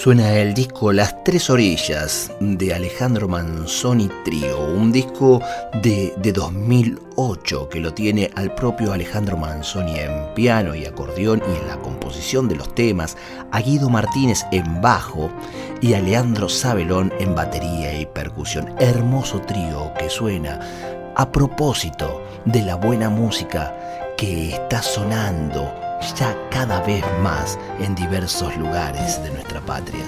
Suena el disco Las Tres Orillas de Alejandro Manzoni Trío, un disco de, de, 2008 que lo tiene al propio Alejandro Manzoni en piano y acordeón y en la composición de los temas, a Guido Martínez en bajo y a Leandro Sabelón en batería y percusión. Hermoso trío que suena a propósito de la buena música que está sonando ya cada vez más en diversos lugares de nuestra patria.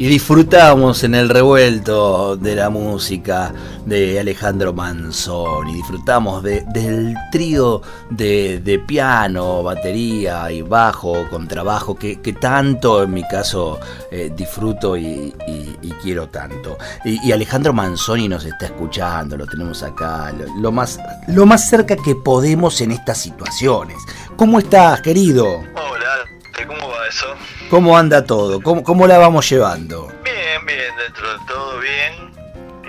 Y disfrutamos en el revuelto de la música de Alejandro y disfrutamos del trío de, piano, batería y bajo, contrabajo, que, que tanto en mi caso eh, disfruto y, quiero tanto. Y, Alejandro Manzoni nos está escuchando, lo tenemos acá, lo, más, lo más cerca que podemos en estas situaciones. ¿Cómo estás, querido? Hola, ¿cómo va eso? ¿Cómo anda todo? ¿Cómo, cómo la vamos llevando? Bien, bien, dentro de todo bien.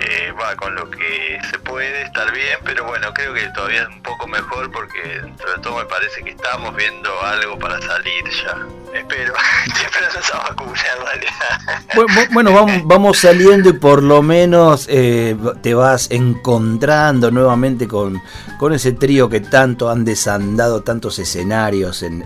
Eh, va con lo que se puede estar bien, pero bueno, creo que todavía es un poco mejor porque de todo me parece que estamos viendo algo para salir ya. Espero, estoy esperando esa vacuna en realidad. Bueno, vamos, vamos saliendo y por lo menos eh, te vas encontrando nuevamente con, con ese trío que tanto han desandado tantos escenarios en,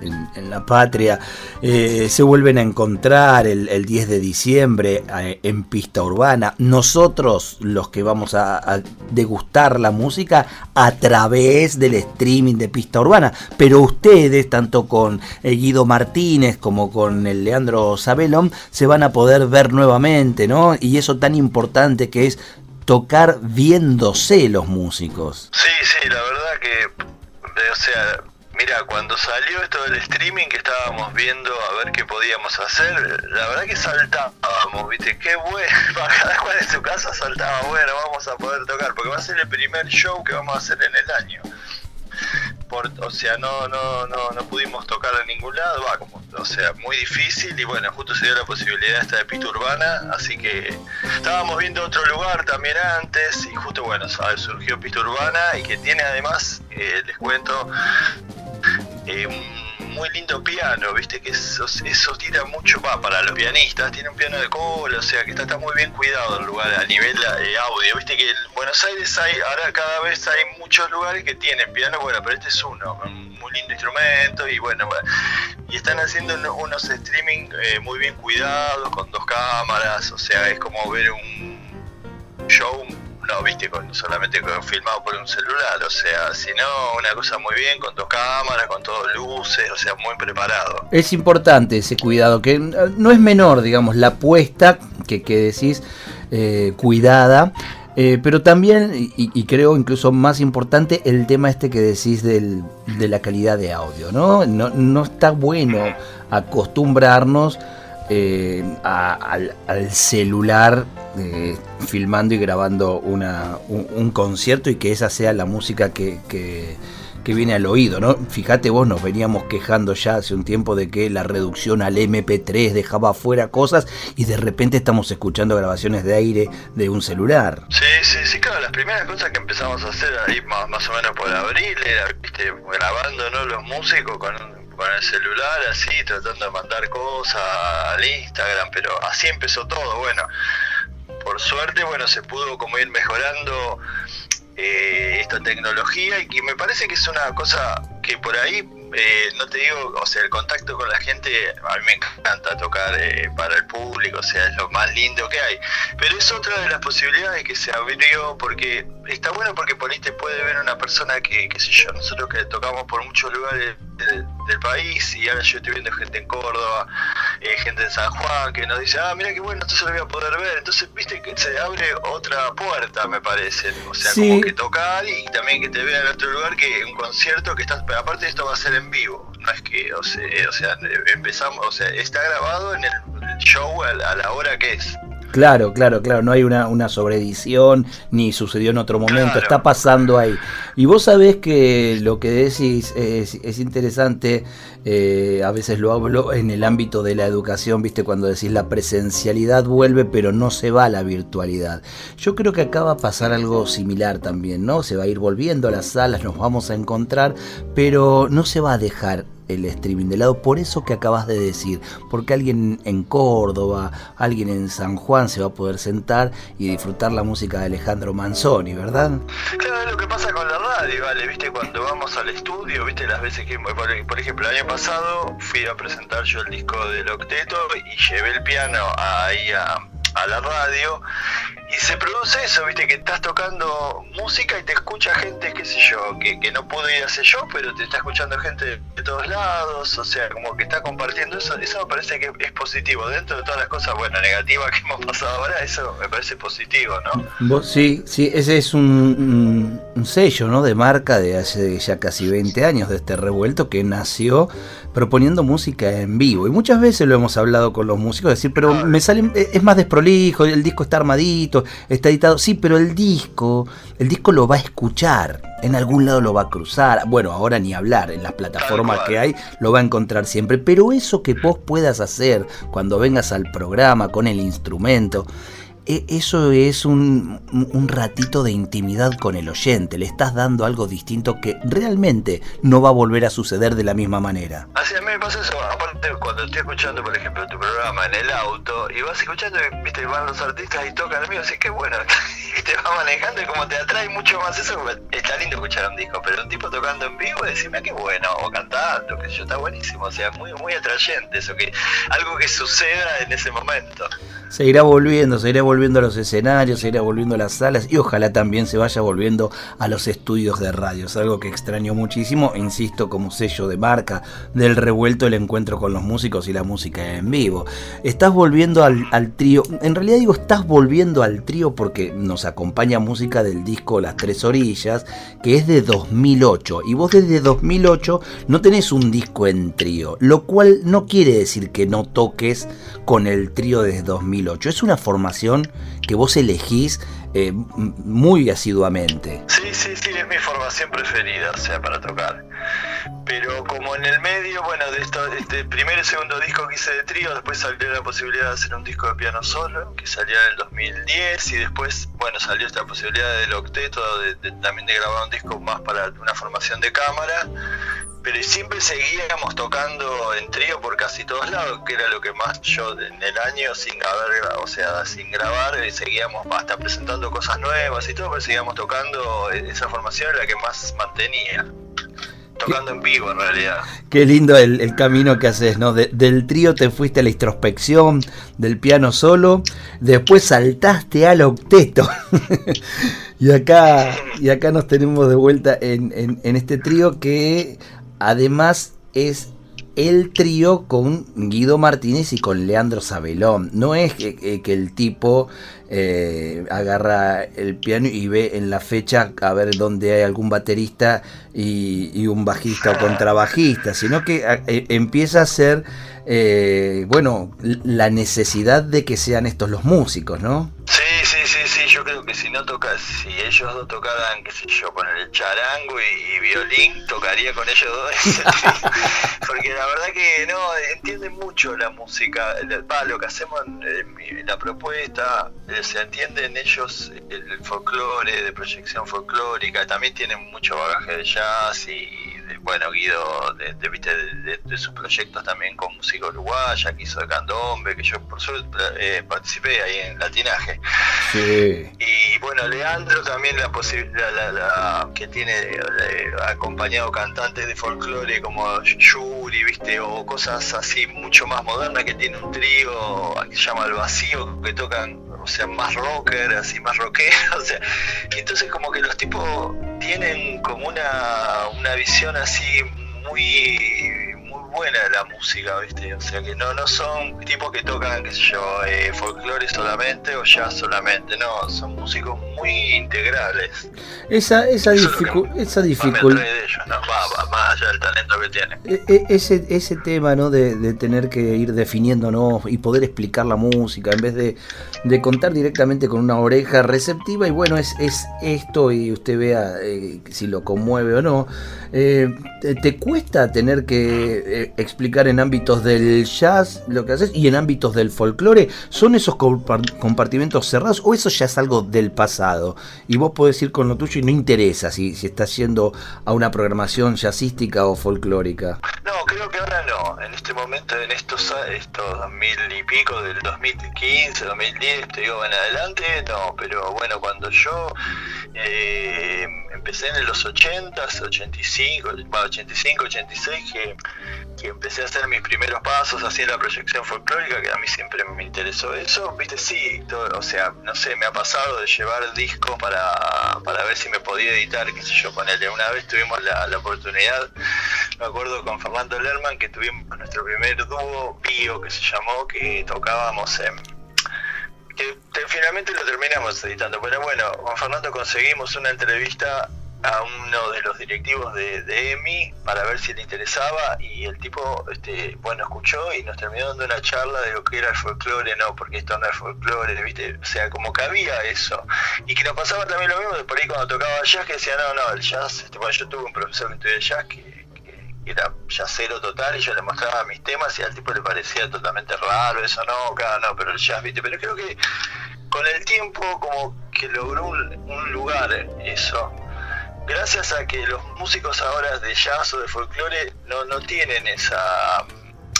la patria. Eh, se vuelven a encontrar el, el 10 de diciembre en pista urbana. Nosotros los que vamos a, degustar la música a través del streaming de Pista Urbana. Pero ustedes, tanto con el Guido Martínez como con el Leandro Sabelón, se van a poder ver nuevamente, ¿no? Y eso tan importante que es tocar viéndose los músicos. Sí, sí, la verdad que, o sea, Mira, cuando salió esto del streaming que estábamos viendo a ver qué podíamos hacer, la verdad que saltábamos, viste, qué bueno, cada cual en su casa saltaba, bueno, vamos a poder tocar, porque va a ser el primer show que vamos a hacer en el año. Por, o sea, no, no, no, no pudimos tocar en ningún lado, va como, o sea, muy difícil y bueno, justo se dio la posibilidad esta de pista urbana, así que estábamos viendo otro lugar también antes y justo bueno, surgió pista urbana y que tiene además, eh, les cuento, eh, un muy lindo piano, viste que eso, eso tira mucho va para los pianistas, tiene un piano de cola, o sea que está, muy bien cuidado el lugar a nivel de audio, viste que en Buenos Aires hay, ahora cada vez hay muchos lugares que tienen piano, bueno, pero este es uno, un muy lindo instrumento y bueno, y están haciendo unos streaming eh, muy bien cuidados, con dos cámaras, o sea, es como ver un show no, viste, con, solamente con, filmado por un celular, o sea, sino una cosa muy bien, con dos cámaras, con todas luces, o sea, muy preparado. Es importante ese cuidado, que no es menor, digamos, la puesta que, que decís eh, cuidada. Eh, pero también, y, creo incluso más importante, el tema este que decís del, de la calidad de audio, ¿no? No, no está bueno acostumbrarnos eh, al, celular eh, filmando y grabando una, un, concierto y que esa sea la música que, que, viene al oído, ¿no? Fíjate vos, nos veníamos quejando ya hace un tiempo de que la reducción al MP3 dejaba afuera cosas y de repente estamos escuchando grabaciones de aire de un celular. Sí, sí, sí, claro, las primeras cosas que empezamos a hacer ahí más, o menos por abril era, grabando, ¿no? Los músicos con con el celular así, tratando de mandar cosas al Instagram, pero así empezó todo. Bueno, suerte, bueno, se pudo como ir mejorando eh, esta tecnología y que me parece que es una cosa que por ahí, eh, no te digo, o sea, el contacto con la gente, a mí me encanta tocar eh, para el público, o sea, es lo más lindo que hay. Pero es otra de las posibilidades que se abrió porque está bueno porque por ahí te puede ver una persona que, qué sé yo, nosotros que tocamos por muchos lugares del país y ahora yo estoy viendo gente en Córdoba, eh, gente en San Juan que nos dice, ah, mira qué bueno, entonces lo voy a poder ver. Entonces, viste que se abre otra puerta, me parece. O sea, como que tocar y también que te vea en otro lugar que un concierto que estás, pero aparte esto va a ser en vivo. No es que, o sea, o sea empezamos, o sea, está grabado en el show a la hora que es. Claro, claro, claro, no hay una, una sobreedición ni sucedió en otro momento, está pasando ahí. Y vos sabés que lo que decís es, interesante, eh, a veces lo hablo en el ámbito de la educación, viste, cuando decís la presencialidad vuelve pero no se va a la virtualidad. Yo creo que acá va a pasar algo similar también, ¿no? Se va a ir volviendo a las salas, nos vamos a encontrar, pero no se va a dejar el streaming de lado, por eso que acabas de decir, porque alguien en Córdoba, alguien en San Juan se va a poder sentar y disfrutar la música de Alejandro Manzoni, ¿verdad? Claro, es lo que pasa con la radio, ¿vale? ¿Viste? Cuando vamos al estudio, ¿viste? Las veces que, por, ejemplo, el año pasado fui a presentar yo el disco del octeto y llevé el piano ahí a, a la radio y se produce eso, viste, que estás tocando música y te escucha gente, qué sé yo, que, que no pudo ir a hacer yo, pero te está escuchando gente de todos lados, o sea, como que está compartiendo eso, eso me parece que es positivo. Dentro de todas las cosas, bueno, negativas que hemos pasado ahora, eso me parece positivo, ¿no? sí, sí, ese es un, un sello, ¿no? De marca de hace ya casi 20 años de este revuelto que nació proponiendo música en vivo. Y muchas veces lo hemos hablado con los músicos, decir, pero me sale, es más desprolijo, el disco está armadito, está editado. Sí, pero el disco, el disco lo va a escuchar, en algún lado lo va a cruzar. Bueno, ahora ni hablar, en las plataformas que hay lo va a encontrar siempre. Pero eso que vos puedas hacer cuando vengas al programa con el instrumento, eso es un, ratito de intimidad con el oyente, le estás dando algo distinto que realmente no va a volver a suceder de la misma manera. Así a mí me pasa eso, aparte cuando estoy escuchando por ejemplo tu programa en el auto y vas escuchando, viste, van los artistas y tocan el mío, así que bueno, te va manejando y como te atrae mucho más eso, está lindo escuchar un disco, pero un tipo tocando en vivo, decime qué bueno, o cantando, que yo, está buenísimo, o sea, muy, muy atrayente eso, que algo que suceda en ese momento. Se irá volviendo, se irá volviendo a los escenarios, se irá volviendo a las salas y ojalá también se vaya volviendo a los estudios de radio. Es algo que extraño muchísimo, insisto, como sello de marca del revuelto el encuentro con los músicos y la música en vivo. Estás volviendo al, al trío, en realidad digo estás volviendo al trío porque nos acompaña música del disco Las Tres Orillas, que es de 2008. Y vos desde 2008 no tenés un disco en trío, lo cual no quiere decir que no toques con el trío desde 2008. Es una formación que vos elegís eh, muy asiduamente. Sí, sí, sí, es mi formación preferida, o sea, para tocar. Pero como en el medio, bueno, de esto, este primer y segundo disco que hice de trío, después salió la posibilidad de hacer un disco de piano solo, que salió en el 2010, y después, bueno, salió esta posibilidad del octeto, de, también de grabar un disco más para una formación de cámara pero siempre seguíamos tocando en trío por casi todos lados, que era lo que más yo en el año sin haber, o sea, sin grabar, eh, seguíamos hasta presentando cosas nuevas y todo, pero seguíamos tocando, eh, esa formación era la que más mantenía. Tocando en vivo en realidad. Qué lindo el, camino que haces, ¿no? del trío te fuiste a la introspección, del piano solo, después saltaste al octeto. y acá, y acá nos tenemos de vuelta en, en este trío que Además es el trío con Guido Martínez y con Leandro Sabelón. No es que, el tipo eh, agarra el piano y ve en la fecha a ver dónde hay algún baterista y, un bajista o contrabajista, sino que eh, empieza a ser, eh, bueno, la necesidad de que sean estos los músicos, ¿no? No toca, si ellos dos tocaran, qué sé yo, poner el charango y, violín, tocaría con ellos dos. Porque la verdad que no, entienden mucho la música, lo que hacemos en, la propuesta, eh, se entienden ellos el folclore, de proyección folclórica, también tienen mucho bagaje de jazz y bueno, Guido, de, de, sus proyectos también con música uruguaya, que hizo de candombe, que yo por suerte eh, participé ahí en latinaje. Sí. Y bueno, Leandro también la posibilidad, la, que tiene eh, acompañado cantantes de folclore como Yuri, viste, o cosas así mucho más modernas que tiene un trío que se llama El Vacío, que tocan o sea, más rocker, así más rockero, o sea, entonces como que los tipos tienen como una, una visión así muy buena la música, ¿viste? O sea, que no, no son tipos que tocan, qué sé yo, eh, folclore solamente o jazz solamente, no, son músicos muy integrales. Esa, esa, esa dificultad... más allá del talento que tiene. E, e, ese, ese tema, ¿no? De, de tener que ir definiéndonos y poder explicar la música en vez de, de contar directamente con una oreja receptiva y bueno, es, es esto y usted vea eh, si lo conmueve o no. Eh, ¿Te cuesta tener que explicar en ámbitos del jazz lo que haces y en ámbitos del folclore? ¿Son esos compartimentos cerrados o eso ya es algo del pasado? Y vos podés ir con lo tuyo y no interesa si, si estás yendo a una programación jazzística o folclórica. No, creo que ahora no. En este momento, en estos, estos 2000 y pico del 2015, 2010, te digo en adelante, no. Pero bueno, cuando yo eh, empecé en los 80, 85, 85, 86, que que empecé a hacer mis primeros pasos así en la proyección folclórica, que a mí siempre me interesó eso, viste, sí, o sea, no sé, me ha pasado de llevar discos para, para ver si me podía editar, qué sé yo, ponele. Una vez tuvimos la, oportunidad, me acuerdo con Fernando Lerman, que tuvimos nuestro primer dúo, Bio, que se llamó, que tocábamos en que finalmente lo terminamos editando. Pero bueno, con Fernando conseguimos una entrevista a uno de los directivos de, EMI para ver si le interesaba y el tipo, este, bueno, escuchó y nos terminó dando una charla de lo que era el folclore, no, porque esto no es folclore, ¿viste? O sea, como que había eso. Y que nos pasaba también lo mismo de por ahí cuando tocaba jazz, que decía, no, no, el jazz, este, bueno, yo tuve un profesor que estudió jazz que, era jazzero total y yo le mostraba mis temas y al tipo le parecía totalmente raro, eso no, acá no, pero el jazz, ¿viste? Pero creo que con el tiempo como que logró un lugar eso gracias a que los músicos ahora de jazz o de folclore no, no tienen esa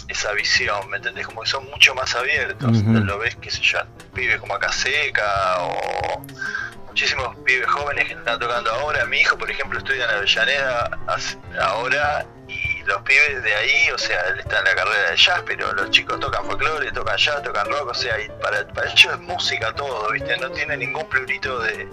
esa visión, ¿me entendés? Como que son mucho más abiertos. Lo ves, qué sé yo, pibes como acá seca o muchísimos pibes jóvenes que están tocando ahora. Mi hijo, por ejemplo, estudia en Avellaneda ahora los pibes de ahí, o sea, él está en la carrera de jazz, pero los chicos tocan folclore, tocan jazz, tocan rock, o sea, y para, para ellos es música todo, ¿viste? No tiene ningún plurito de,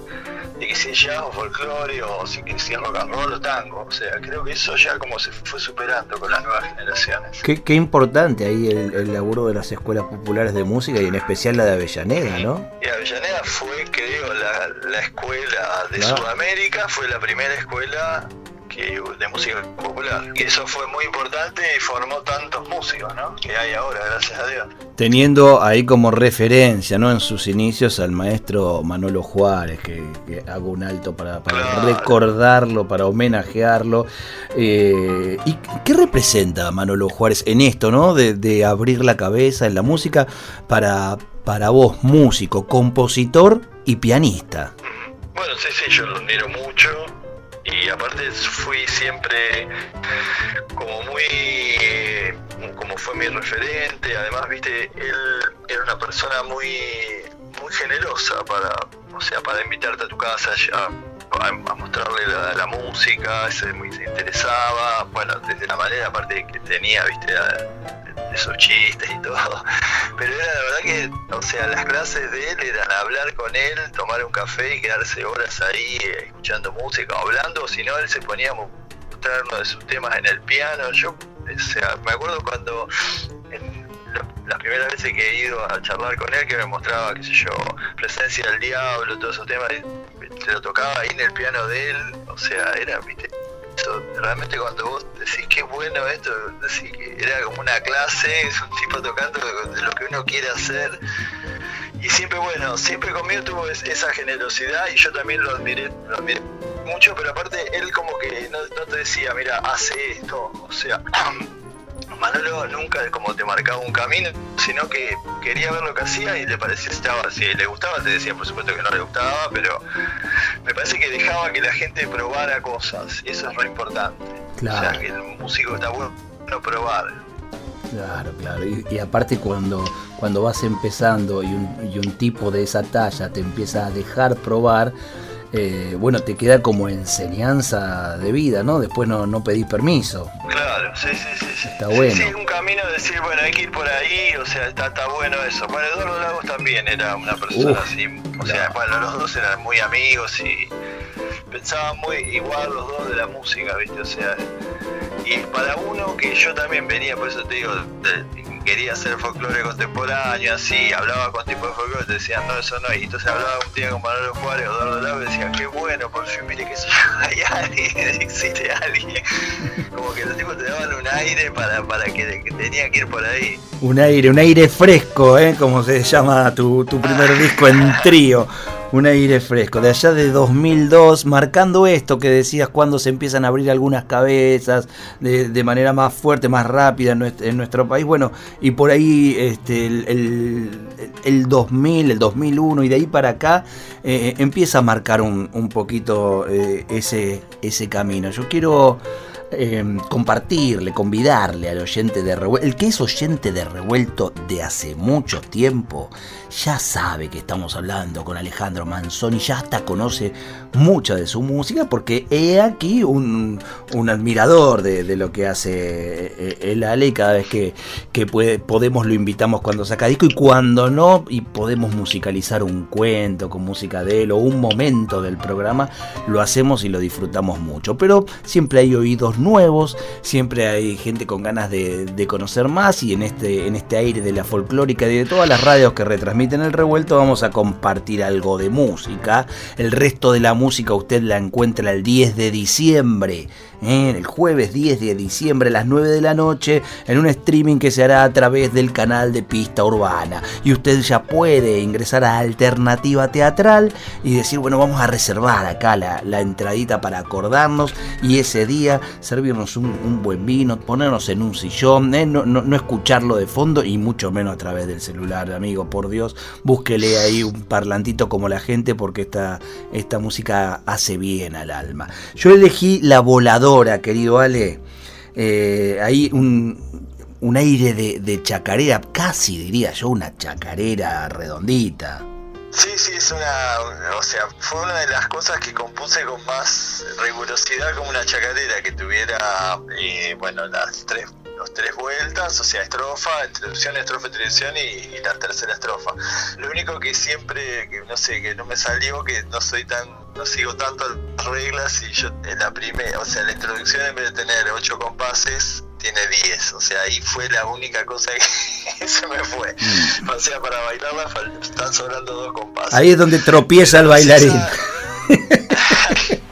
de que sea jazz o folclore o si que sea rock and roll o tango, o sea, creo que eso ya como se fue superando con las nuevas generaciones. Qué, qué importante ahí el, el, laburo de las escuelas populares de música y en especial la de Avellaneda, ¿no? Y Avellaneda fue, creo, la, la escuela de Sudamérica, fue la primera escuela de música popular. Y eso fue muy importante y formó tantos músicos, ¿no? Que hay ahora, gracias a Dios. Teniendo ahí como referencia, ¿no? En sus inicios al maestro Manolo Juárez, que, hago un alto para, recordarlo, para homenajearlo. Eh, ¿Y qué representa Manolo Juárez en esto, ¿no? De, de abrir la cabeza en la música para, para vos, músico, compositor y pianista. Bueno, sí, sí, yo lo admiro mucho y aparte fui siempre como muy como fue mi referente. Además viste él era una persona muy muy generosa para o sea para invitarte a tu casa a, a mostrarle la, música se, muy, se interesaba bueno desde la manera aparte que tenía viste esos chistes y todo. Pero era la verdad que, o sea, las clases de él eran hablar con él, tomar un café y quedarse horas ahí eh, escuchando música o hablando, si no, él se ponía a mostrar uno de sus temas en el piano. Yo, o sea, me acuerdo cuando las primeras veces que he ido a charlar con él, que me mostraba, qué sé yo, presencia del diablo, todos esos temas, se lo tocaba ahí en el piano de él, o sea, era, viste, realmente cuando vos decís que bueno esto, decís que era como una clase, es un tipo tocando de lo que uno quiere hacer. Y siempre, bueno, siempre conmigo tuvo esa generosidad y yo también lo admiré, lo admiré mucho, pero aparte él como que no te decía, mira, hace esto, o sea, Manolo nunca como te marcaba un camino, sino que quería ver lo que hacía y le parecía estaba, si le gustaba te decía por supuesto que no le gustaba, pero me parece que dejaba que la gente probara cosas y eso es lo importante. Claro. O sea, que el músico está bueno probar. Claro, claro. Y, aparte cuando, cuando vas empezando y un, y un tipo de esa talla te empieza a dejar probar, eh, bueno, te queda como enseñanza de vida, ¿no? Después no, no pedís permiso. Claro, sí, sí, sí. sí. Está bueno. Sí, un camino de decir, bueno, hay que ir por ahí, o sea, está, está bueno eso. Bueno, Eduardo Lagos también era una persona así, o sea, bueno, los dos eran muy amigos y pensaban muy igual los dos de la música, ¿viste? O sea, y para uno que yo también venía, por eso te digo, quería hacer folclore contemporáneo, así, hablaba con tipo de folclore, te decían, no, eso no, y entonces hablaba un día con Manolo Juárez, Eduardo Lago, y decían, qué bueno, por fin, mire que hay alguien, existe alguien. Como que los tipos te daban un aire para, para que, que tenía que ir por ahí. Un aire, un aire fresco, ¿eh? Como se llama tu, tu primer disco en trío un aire fresco. De allá de 2002, marcando esto que decías cuando se empiezan a abrir algunas cabezas de, manera más fuerte, más rápida en nuestro, país. Bueno, y por ahí este, el, el, 2000, el 2001 y de ahí para acá eh, empieza a marcar un, un poquito eh, ese, ese camino. Yo quiero... Em, compartirle, convidarle al oyente de revuelto, el que es oyente de revuelto de hace mucho tiempo, ya sabe que estamos hablando con Alejandro Manzoni, ya hasta conoce mucha de su música, porque he aquí un, admirador de, lo que hace eh, el Ale, y cada vez que, que podemos lo invitamos cuando saca disco, y cuando no, y podemos musicalizar un cuento con música de él o un momento del programa, lo hacemos y lo disfrutamos mucho. Pero siempre hay oídos nuevos, siempre hay gente con ganas de, conocer más y en este, en este aire de la folclórica y de todas las radios que retransmiten el revuelto vamos a compartir algo de música. El resto de la música usted la encuentra el 10 de diciembre el jueves 10 de diciembre a las 9 de la noche en un streaming que se hará a través del canal de Pista Urbana. Y usted ya puede ingresar a Alternativa Teatral y decir, bueno, vamos a reservar acá la, la entradita para acordarnos y ese día servirnos un, buen vino, ponernos en un sillón, ¿eh? no, no, escucharlo de fondo y mucho menos a través del celular, amigo, por Dios, búsquele ahí un parlantito como la gente porque esta, esta música hace bien al alma. Yo elegí La Voladora querido Ale. Eh, ahí un, un aire de, chacarera, casi diría yo, una chacarera redondita. Sí, sí, es una, o sea, fue una de las cosas que compuse con más rigurosidad como una chacarera, que tuviera, eh, bueno, las tres los tres vueltas, o sea, estrofa, introducción, estrofa, introducción y, la tercera estrofa. Lo único que siempre, que no sé, que no me salió, que no soy tan, no sigo tanto las reglas y yo en la primera, o sea, la introducción en vez de tener ocho compases, tiene 10, o sea, ahí fue la única cosa que se me fue. Mm. O sea, para bailarla están sobrando dos compases. Ahí es donde tropieza el bailarín.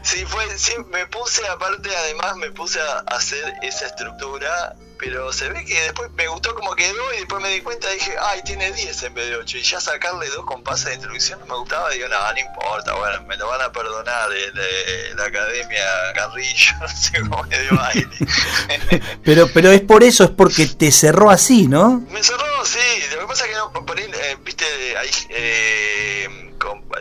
Sí, fue, sí, me puse, aparte, además me puse a hacer esa estructura, pero se ve que después me gustó como quedó y después me di cuenta, dije, ay, tiene 10 en vez de 8, y ya sacarle dos compases de introducción no me gustaba, digo, no, no importa, bueno, me lo van a perdonar de, la Academia Carrillo, no sé cómo me dio baile. pero, pero es por eso, es porque te cerró así, ¿no? Me cerró, sí, lo que pasa es que no, por ahí, eh, viste, ahí... Eh,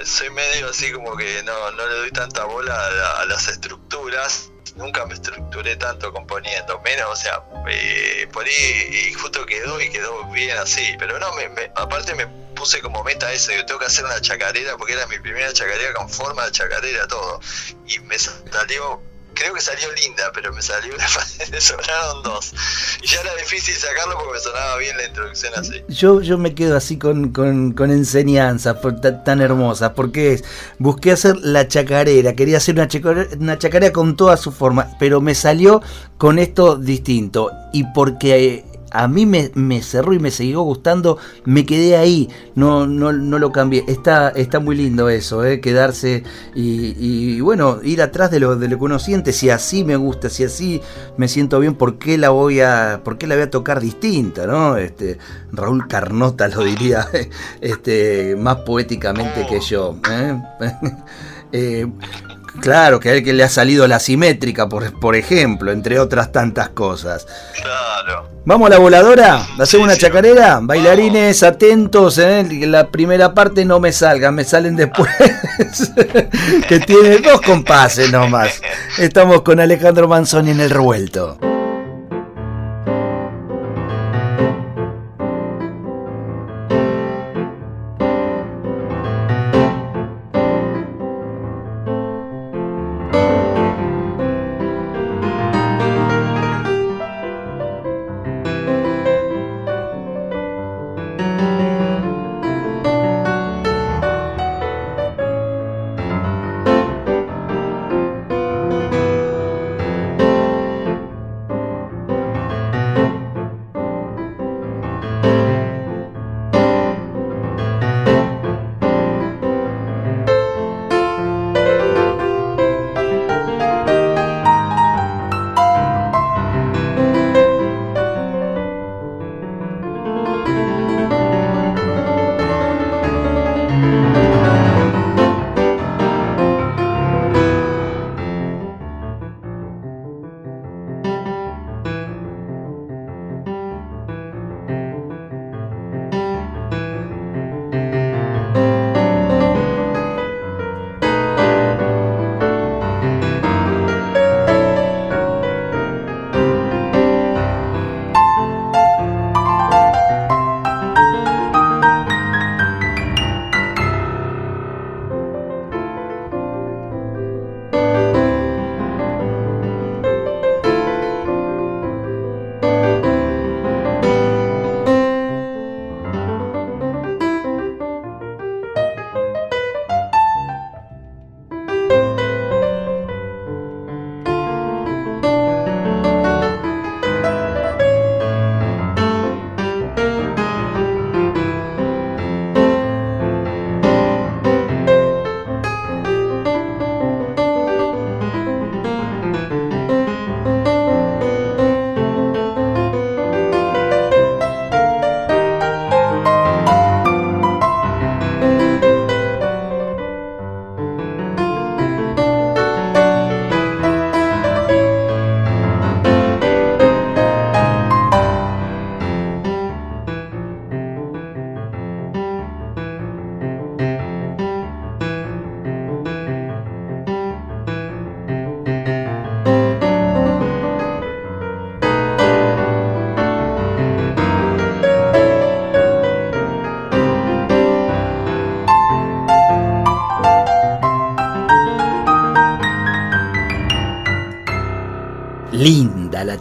soy medio así como que no, no le doy tanta bola a, las estructuras nunca me estructuré tanto componiendo, menos, o sea, eh, por ahí y justo quedó y quedó bien así, pero no, me, aparte me puse como meta eso, yo tengo que hacer una chacarera porque era mi primera chacarera con forma de chacarera todo, y me salió creo que salió linda, pero me salió, le sobraron dos. Y ya era difícil sacarlo porque me sonaba bien la introducción así. Yo, yo me quedo así con, con, enseñanzas tan, hermosas, porque busqué hacer la chacarera, quería hacer una chacarera, una chacarera con toda su forma, pero me salió con esto distinto. Y porque a mí me, cerró y me siguió gustando, me quedé ahí, no, no, no lo cambié. Está, está muy lindo eso, ¿eh? quedarse y, bueno, ir atrás de lo, de lo que uno siente, si así me gusta, si así me siento bien, ¿por qué la voy a, por qué la voy a tocar distinta? ¿no? Este, Raúl Carnota lo diría este, más poéticamente que yo. ¿eh? eh Claro, que a él que le ha salido la simétrica, por, por ejemplo, entre otras tantas cosas. Claro. ¿Vamos a la voladora? ¿Hacemos una chacarera? Bailarines, atentos, ¿eh? la primera parte no me salgan, me salen después. que tiene dos compases nomás. Estamos con Alejandro Manzoni en el revuelto.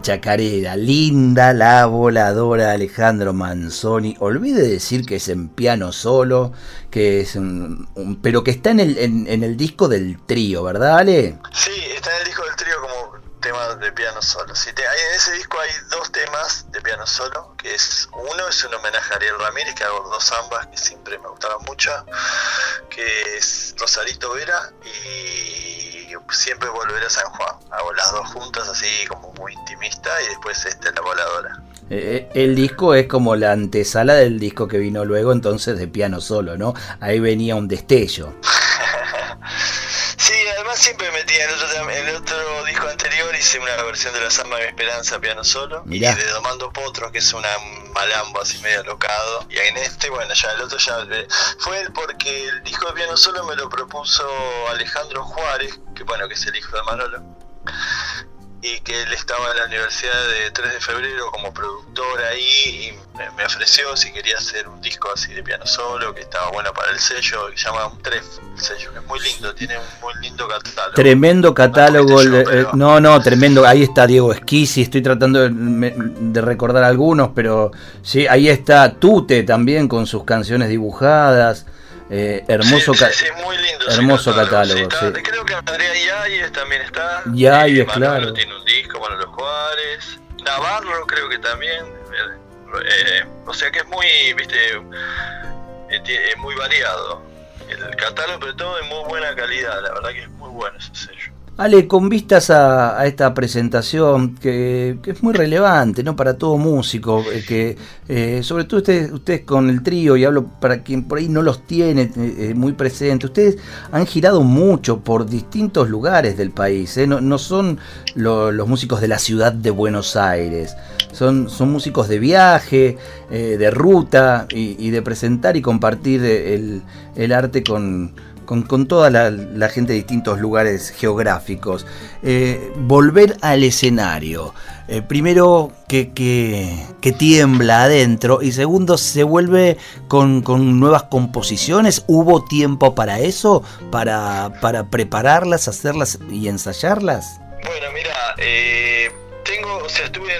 Chacarera, linda la voladora Alejandro Manzoni. Olvide decir que es en piano solo, que es un, pero que está en el, en, el disco del trío, ¿verdad, Ale? Sí, está en el disco del trío como tema de piano solo. Sí, en ese disco hay dos temas de piano solo, que es uno es un homenaje a Ariel Ramírez, que hago dos ambas, que siempre me gustaron mucho, que es Rosarito Vera y siempre volver a San Juan. Hago las dos juntas así como muy intimista y después este la voladora. Eh, eh, el disco es como la antesala del disco que vino luego entonces de piano solo, ¿no? Ahí venía un destello. Siempre metía en otro, el otro disco anterior hice una versión de La Samba de Esperanza piano solo y de Domando Potros que es una malambo así medio locado y en este bueno ya el otro ya eh, fue porque el disco de piano solo me lo propuso Alejandro Juárez que bueno, que es el hijo de Manolo, y que él estaba en la Universidad de 3 de Febrero como productor ahí y me, ofreció si quería hacer un disco así de piano solo, que estaba bueno para el sello, que se llama un Tref, el sello, que es muy lindo, tiene un muy lindo catálogo. Tremendo catálogo, eh, no, no, tremendo, ahí está Diego Esquisi, estoy tratando de, de, recordar algunos, pero sí, ahí está Tute también con sus canciones dibujadas. Eh, hermoso muy lindo hermoso catálogo. Creo que Andrea Yáñez también está. Yáñez, claro. Tiene un disco, para los Juárez. Navarro creo que también. Eh, o sea que es muy, viste, es muy variado. El catálogo, pero todo de muy buena calidad, la verdad que es muy bueno ese sello. Ale, con vistas a, esta presentación que, es muy relevante ¿no? para todo músico, eh, que eh, sobre todo ustedes, ustedes con el trío, y hablo para quien por ahí no los tiene eh, muy presentes, ustedes han girado mucho por distintos lugares del país, no, son los músicos de la ciudad de Buenos Aires, son, son músicos de viaje, de ruta y, de presentar y compartir el arte con con, toda la, gente de distintos lugares geográficos. Eh, volver al escenario. Eh, primero, que, que, tiembla adentro y segundo, se vuelve con, nuevas composiciones. ¿Hubo tiempo para eso? ¿Para, para prepararlas, hacerlas y ensayarlas? Bueno, mira, eh, tengo, o sea, estuve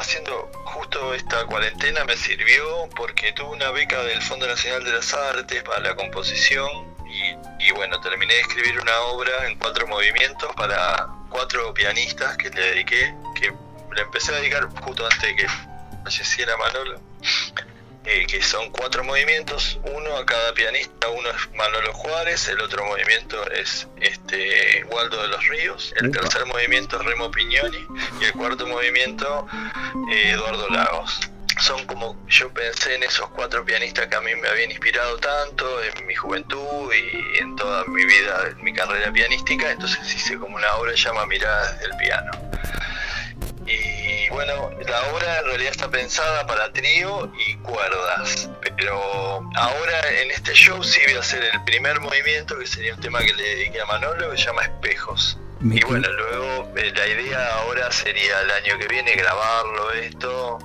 haciendo justo esta cuarentena, me sirvió porque tuve una beca del Fondo Nacional de las Artes para la composición y, bueno, terminé de escribir una obra en cuatro movimientos para cuatro pianistas que le dediqué, que le empecé a dedicar justo antes de que falleciera Manolo, eh, que son cuatro movimientos, uno a cada pianista, uno es Manolo Juárez, el otro movimiento es este Waldo de los Ríos, el tercer movimiento es Remo Pignoni y el cuarto movimiento eh, Eduardo Lagos son como yo pensé en esos cuatro pianistas que a mí me habían inspirado tanto en mi juventud y en toda mi vida, en mi carrera pianística, entonces hice como una obra que se llama Miradas del Piano. Y bueno, la obra en realidad está pensada para trío y cuerdas, pero ahora en este show sí voy a hacer el primer movimiento, que sería un tema que le dediqué a Manolo, que se llama Espejos. Y bueno, luego eh, la idea ahora sería el año que viene grabarlo esto,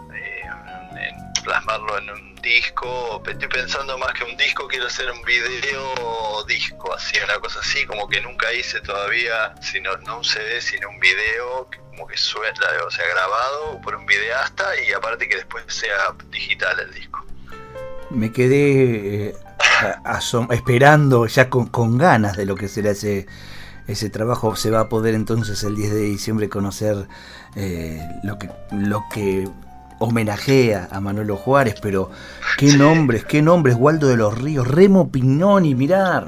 plasmarlo en un disco. Estoy pensando más que un disco, quiero hacer un video disco, así, una cosa así, como que nunca hice todavía, sino no un CD, sino un video, como que suena, o sea, grabado por un videasta y aparte que después sea digital el disco. Me quedé eh, esperando ya con, ganas de lo que será ese ese trabajo se va a poder entonces el 10 de diciembre conocer eh, lo que lo que homenajea a Manolo Juárez, pero qué nombres, qué nombres, Waldo de los Ríos, Remo Pignoni, mirar,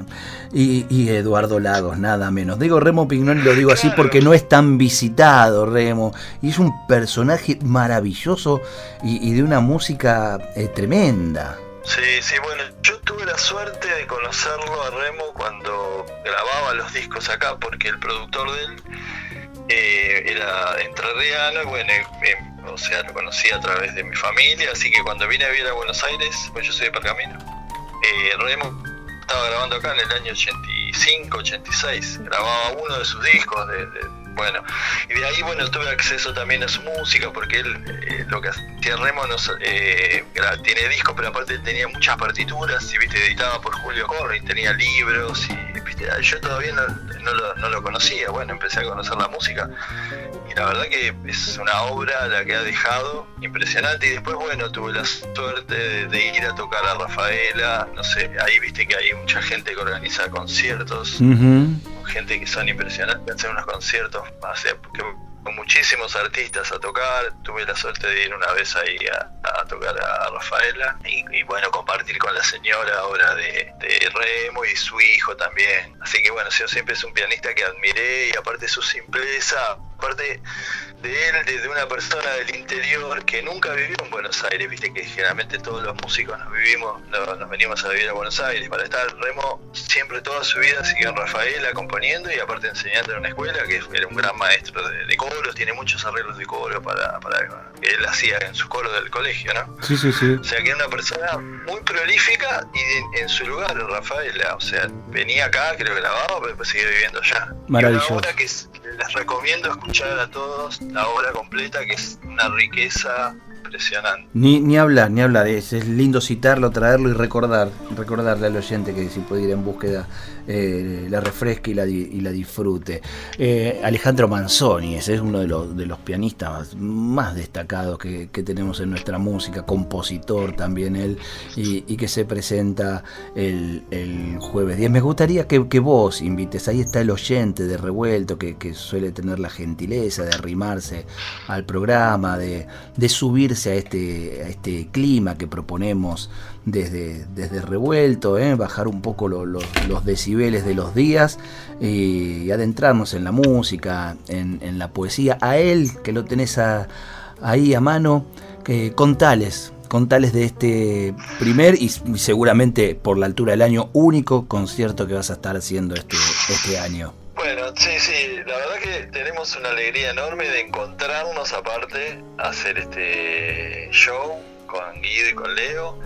y, Eduardo Lagos, nada menos. Digo Remo Pignoni, lo digo así porque no es tan visitado Remo, y es un personaje maravilloso y, de una música eh, tremenda. Sí, sí, bueno, yo tuve la suerte de conocerlo a Remo cuando grababa los discos acá, porque el productor de él eh, era entrerriano, bueno, o sea, lo conocí a través de mi familia, así que cuando vine a vivir a Buenos Aires, pues yo soy de Pergamino, eh, Remo estaba grabando acá en el año 85, 86, grababa uno de sus discos, de, bueno, y de ahí, bueno, tuve acceso también a su música, porque él, eh, lo que hacía Remo, eh, tiene discos, pero aparte tenía muchas partituras, y viste, editaba por Julio Corrin, tenía libros, y viste, yo todavía no, lo, no lo conocía, bueno, empecé a conocer la música, y la verdad que es una obra la que ha dejado impresionante. Y después bueno tuve la suerte de, ir a tocar a Rafaela no sé ahí viste que hay mucha gente que organiza conciertos gente que son impresionantes hacer unos conciertos con muchísimos artistas a tocar. Tuve la suerte de ir una vez ahí a, tocar a Rafaela y, bueno, compartir con la señora ahora de, de, Remo y su hijo también. Así que bueno, yo siempre es un pianista que admiré y aparte su simpleza, aparte de él, de, una persona del interior que nunca vivió en Buenos Aires, viste que generalmente todos los músicos nos vivimos, nos, venimos a vivir a Buenos Aires. Para estar Remo siempre toda su vida siguió en Rafaela componiendo y aparte enseñando en una escuela que era un gran maestro de, coros, tiene muchos arreglos de coro para, para que él hacía en su coro del colegio, ¿no? Sí, sí, sí. O sea que era una persona muy prolífica y en su lugar Rafaela, o sea, venía acá, creo que grababa, pero después sigue viviendo allá. Maravilloso. Y que les recomiendo escuchar a todos la obra completa, que es una riqueza impresionante. Ni, ni hablar, ni hablar, es, lindo citarlo, traerlo y recordar, recordarle al oyente que si puede ir en búsqueda eh, la refresque y la, disfrute. Eh, Alejandro Manzoni, ese es uno de los, de los pianistas más destacados que, tenemos en nuestra música, compositor también él, y, que se presenta el, jueves 10. Me gustaría que, vos invites, ahí está el oyente de Revuelto, que, suele tener la gentileza de arrimarse al programa, de, de subir abrirse a este, a este clima que proponemos desde, desde Revuelto, ¿eh? bajar un poco los decibeles de los días y adentrarnos en la música, en, la poesía. A él, que lo tenés ahí a mano, que contales, contales de este primer y seguramente por la altura del año único concierto que vas a estar haciendo este, este año. Bueno, sí, sí, la verdad que tenemos una alegría enorme de encontrarnos aparte, hacer este show con Guido y con Leo.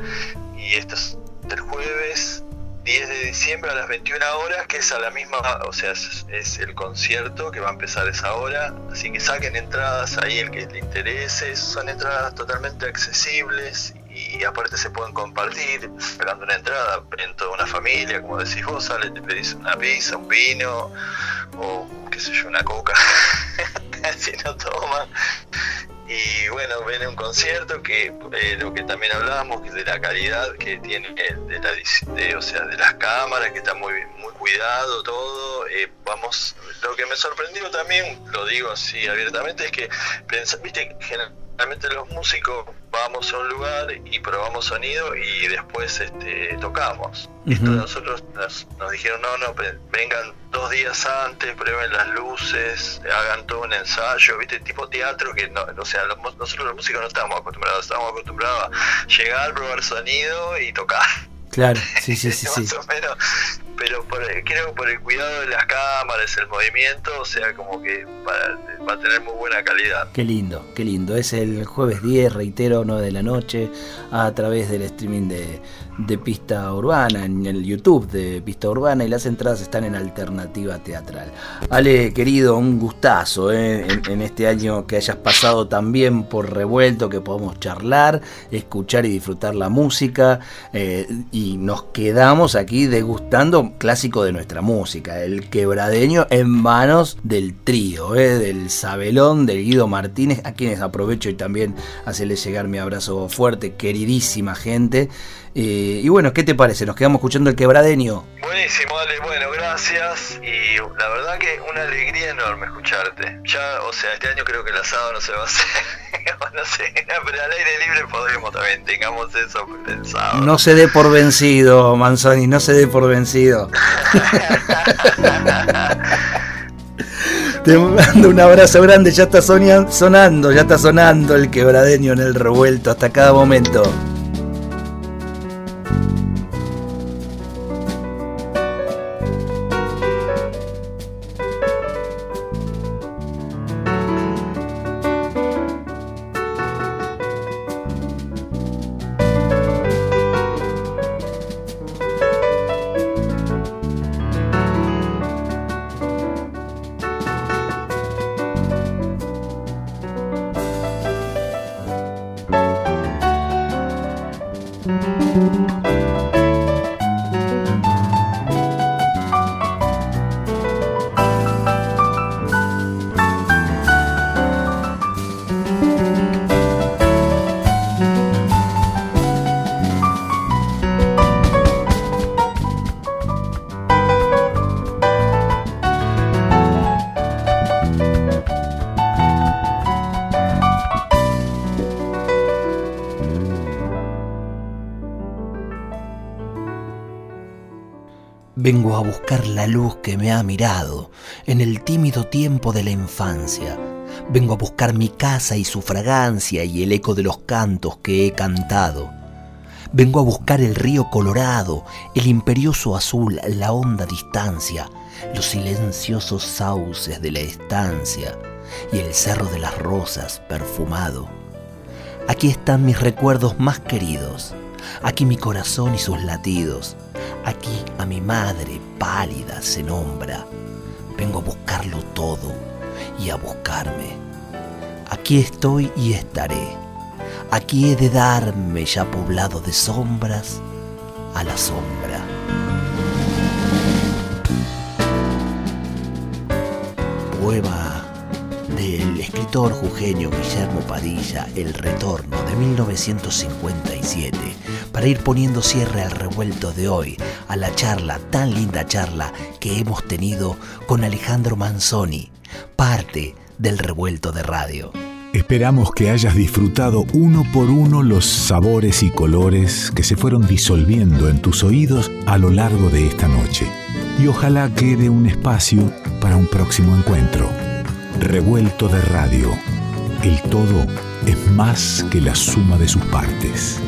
Y esto es el jueves 10 de diciembre a las 21 horas, que es a la misma, o sea, es, el concierto que va a empezar esa hora. Así que saquen entradas ahí el que le interese. Son entradas totalmente accesibles y aparte se pueden compartir, esperando una entrada en toda una familia, como decís vos, sale, te pedís una pizza, un vino, o qué sé yo, una coca, si no toman. Y bueno, viene un concierto que eh, lo que también hablábamos de la calidad que tiene de la o sea, de las cámaras, que está muy muy cuidado todo. Eh, vamos, lo que me sorprendió también, lo digo así abiertamente, es que viste, generalmente los músicos vamos a un lugar y probamos sonido y después este, tocamos. nosotros nos, dijeron, no, no, vengan dos días antes, prueben las luces, hagan todo un ensayo, viste, tipo teatro, que no, o sea, nosotros los músicos no estamos acostumbrados, estamos acostumbrados a llegar, probar sonido y tocar. Claro, sí, sí, sí. Más o menos, pero por, creo por el cuidado de las cámaras, el movimiento, o sea, como que va a tener muy buena calidad. Qué lindo, qué lindo. Es el jueves 10, reitero, 9 de la noche, a través del streaming de, de Pista Urbana, en el YouTube de Pista Urbana, y las entradas están en Alternativa Teatral. Ale, querido, un gustazo ¿eh? en, este año que hayas pasado también por revuelto, que podamos charlar, escuchar y disfrutar la música, eh, y nos quedamos aquí degustando clásico de nuestra música, el quebradeño en manos del trío, ¿eh? del Sabelón, del Guido Martínez, a quienes aprovecho y también hacerle llegar mi abrazo fuerte, queridísima gente. Eh, y bueno, ¿qué te parece? ¿Nos quedamos escuchando el quebradeño? Buenísimo, Ale, bueno, gracias. Y la verdad que una alegría enorme escucharte. Ya, o sea, este año creo que el asado no se va a hacer. no sé, pero al aire libre podremos también, tengamos eso pensado. No se dé por vencido, Manzoni, no se dé por vencido. Te mando un abrazo grande, ya está sonando, ya está sonando el quebradeño en el revuelto hasta cada momento. Vengo a buscar la luz que me ha mirado en el tímido tiempo de la infancia. Vengo a buscar mi casa y su fragancia y el eco de los cantos que he cantado. Vengo a buscar el río colorado, el imperioso azul, la honda distancia, los silenciosos sauces de la estancia y el cerro de las rosas perfumado. Aquí están mis recuerdos más queridos, aquí mi corazón y sus latidos Aquí a mi madre pálida se nombra. Vengo a buscarlo todo y a buscarme. Aquí estoy y estaré. Aquí he de darme ya poblado de sombras a la sombra. Poema del escritor jujeño Guillermo Padilla, El Retorno de 1957, para ir poniendo cierre al revuelto de hoy, a la charla, tan linda charla que hemos tenido con Alejandro Manzoni, parte del revuelto de radio. Esperamos que hayas disfrutado uno por uno los sabores y colores que se fueron disolviendo en tus oídos a lo largo de esta noche. Y ojalá quede un espacio para un próximo encuentro. Revuelto de radio. El todo es más que la suma de sus partes.